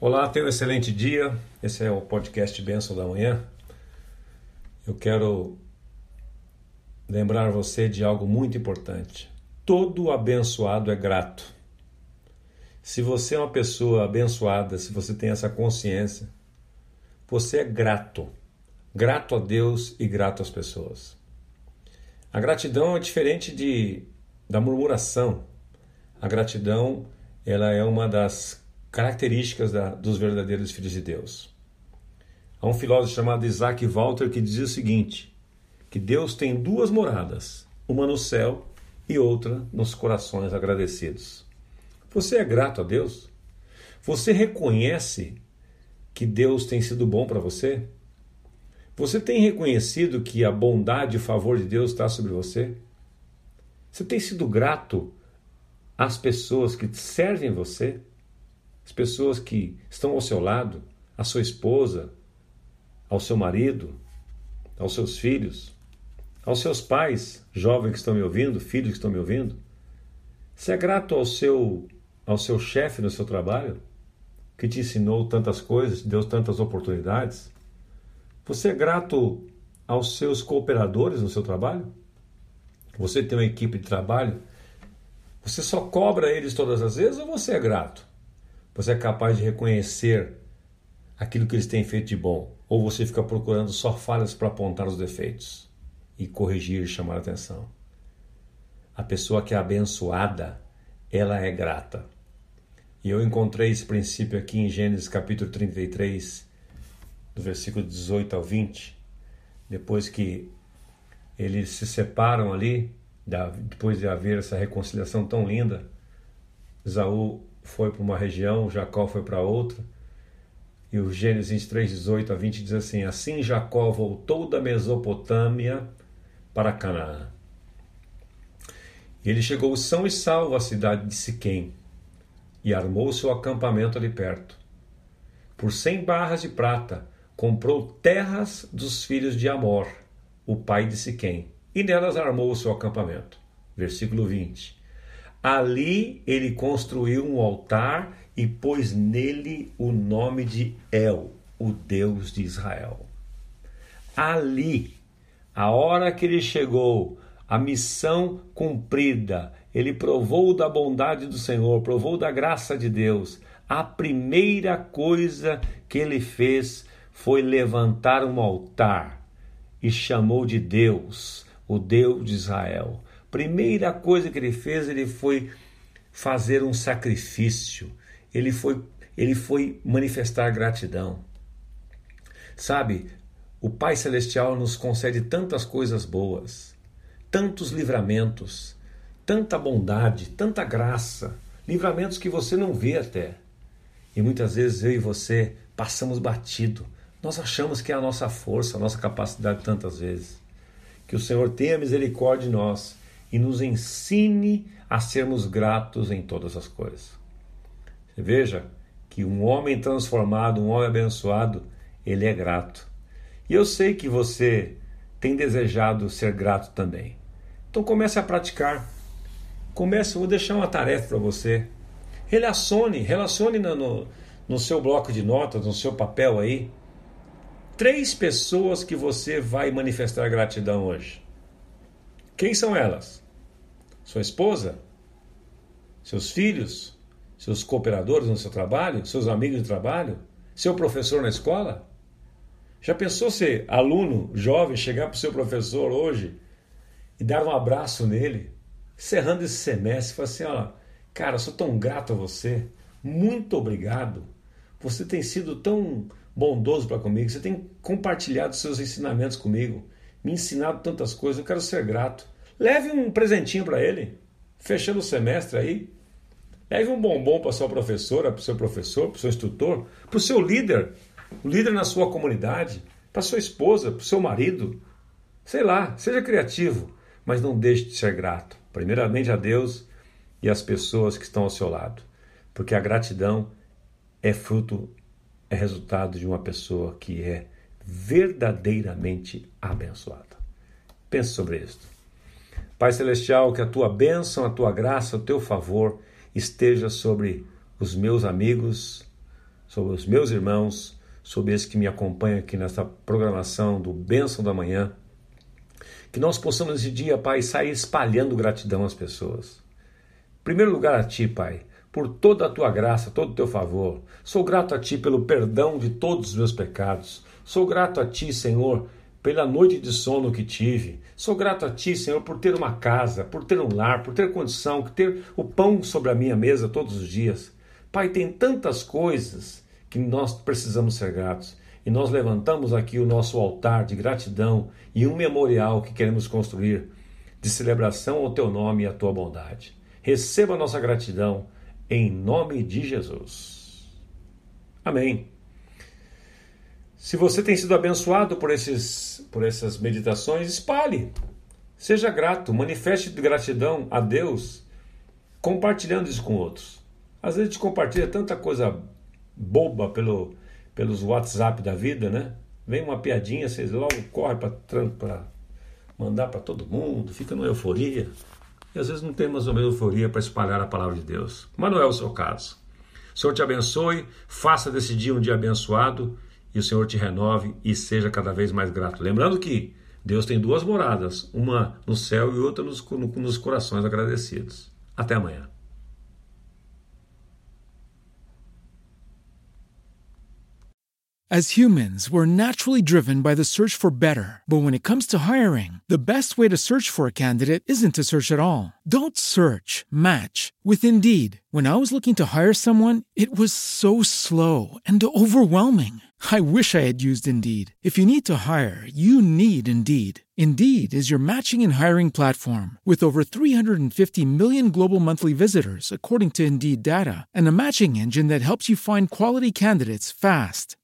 Olá, tenha um excelente dia. Esse é o podcast Bênção da Manhã. Eu quero lembrar você de algo muito importante. Todo abençoado é grato. Se você é uma pessoa abençoada, se você tem essa consciência, você é grato. Grato a Deus e grato às pessoas. A gratidão é diferente de, da murmuração. A gratidão ela é uma das características da, dos verdadeiros filhos de Deus. Há um filósofo chamado Isaac Walter que dizia o seguinte: que Deus tem duas moradas, uma no céu e outra nos corações agradecidos. Você é grato a Deus? Você reconhece que Deus tem sido bom para você? Você tem reconhecido que a bondade e o favor de Deus está sobre você? Você tem sido grato às pessoas que servem você? As pessoas que estão ao seu lado, a sua esposa, ao seu marido, aos seus filhos, aos seus pais, jovens que estão me ouvindo, filhos que estão me ouvindo. Você é grato ao seu ao seu chefe no seu trabalho, que te ensinou tantas coisas, te deu tantas oportunidades? Você é grato aos seus cooperadores no seu trabalho? Você tem uma equipe de trabalho? Você só cobra eles todas as vezes ou você é grato? Você é capaz de reconhecer aquilo que eles têm feito de bom? Ou você fica procurando só falhas para apontar os defeitos e corrigir e chamar a atenção? A pessoa que é abençoada, ela é grata. E eu encontrei esse princípio aqui em Gênesis capítulo 33, do versículo 18 ao 20, depois que eles se separam ali, depois de haver essa reconciliação tão linda, Esaú foi para uma região, Jacó foi para outra. E o Gênesis 3, 18 a 20 diz assim: Assim Jacó voltou da Mesopotâmia para Canaã. Ele chegou são e salvo à cidade de Siquém e armou seu acampamento ali perto. Por cem barras de prata, comprou terras dos filhos de Amor, o pai de Siquém, e nelas armou o seu acampamento. Versículo 20. Ali ele construiu um altar e pôs nele o nome de El, o Deus de Israel. Ali, a hora que ele chegou, a missão cumprida, ele provou da bondade do Senhor, provou da graça de Deus. A primeira coisa que ele fez foi levantar um altar e chamou de Deus, o Deus de Israel. Primeira coisa que ele fez, ele foi fazer um sacrifício. Ele foi, ele foi manifestar gratidão. Sabe, o Pai Celestial nos concede tantas coisas boas, tantos livramentos, tanta bondade, tanta graça, livramentos que você não vê até. E muitas vezes eu e você passamos batido. Nós achamos que é a nossa força, a nossa capacidade tantas vezes. Que o Senhor tenha misericórdia de nós e nos ensine a sermos gratos em todas as coisas. Você veja que um homem transformado, um homem abençoado, ele é grato. E eu sei que você tem desejado ser grato também. Então comece a praticar. Comece, vou deixar uma tarefa para você. Relacione, relacione no, no, no seu bloco de notas, no seu papel aí, três pessoas que você vai manifestar gratidão hoje. Quem são elas? Sua esposa? Seus filhos? seus cooperadores no seu trabalho, seus amigos de trabalho, seu professor na escola? Já pensou ser aluno jovem chegar para o seu professor hoje e dar um abraço nele, encerrando esse semestre, e falar assim: olha, cara, sou tão grato a você, muito obrigado. Você tem sido tão bondoso para comigo, você tem compartilhado seus ensinamentos comigo, me ensinado tantas coisas, eu quero ser grato. Leve um presentinho para ele, fechando o semestre aí. Leve um bombom para sua professora, para o seu professor, para o seu instrutor, para o seu líder, o líder na sua comunidade, para sua esposa, para o seu marido. Sei lá, seja criativo, mas não deixe de ser grato. Primeiramente a Deus e às pessoas que estão ao seu lado, porque a gratidão é fruto, é resultado de uma pessoa que é verdadeiramente abençoada. Pense sobre isso. Pai Celestial, que a tua bênção, a tua graça, o teu favor esteja sobre os meus amigos, sobre os meus irmãos, sobre esse que me acompanha aqui nessa programação do Bênção da Manhã. Que nós possamos nesse dia, Pai, sair espalhando gratidão às pessoas. Em primeiro lugar a Ti, Pai, por toda a Tua graça, todo o Teu favor. Sou grato a Ti pelo perdão de todos os meus pecados. Sou grato a Ti, Senhor, pela noite de sono que tive. Sou grato a Ti, Senhor, por ter uma casa, por ter um lar, por ter condição, por ter o pão sobre a minha mesa todos os dias. Pai, tem tantas coisas que nós precisamos ser gratos. E nós levantamos aqui o nosso altar de gratidão e um memorial que queremos construir de celebração ao Teu nome e à Tua bondade. Receba a nossa gratidão em nome de Jesus. Amém. Se você tem sido abençoado por, esses, por essas meditações, espalhe. Seja grato, manifeste gratidão a Deus compartilhando isso com outros. Às vezes a gente compartilha tanta coisa boba pelo, pelos WhatsApp da vida, né? Vem uma piadinha, vocês logo correm para mandar para todo mundo, fica numa euforia. E às vezes não tem mais uma euforia para espalhar a palavra de Deus. Mas não é o seu caso. O Senhor te abençoe, faça desse dia um dia abençoado e o Senhor te renove e seja cada vez mais grato. Lembrando que Deus tem duas moradas, uma no céu e outra nos, nos corações agradecidos. Até amanhã. As humans, we're naturally driven by the search for better. But when it comes to hiring, the best way to search for a candidate isn't to search at all. Don't search, match with Indeed. When I was looking to hire someone, it was so slow and overwhelming. I wish I had used Indeed. If you need to hire, you need Indeed. Indeed is your matching and hiring platform with over 350 million global monthly visitors, according to Indeed data, and a matching engine that helps you find quality candidates fast.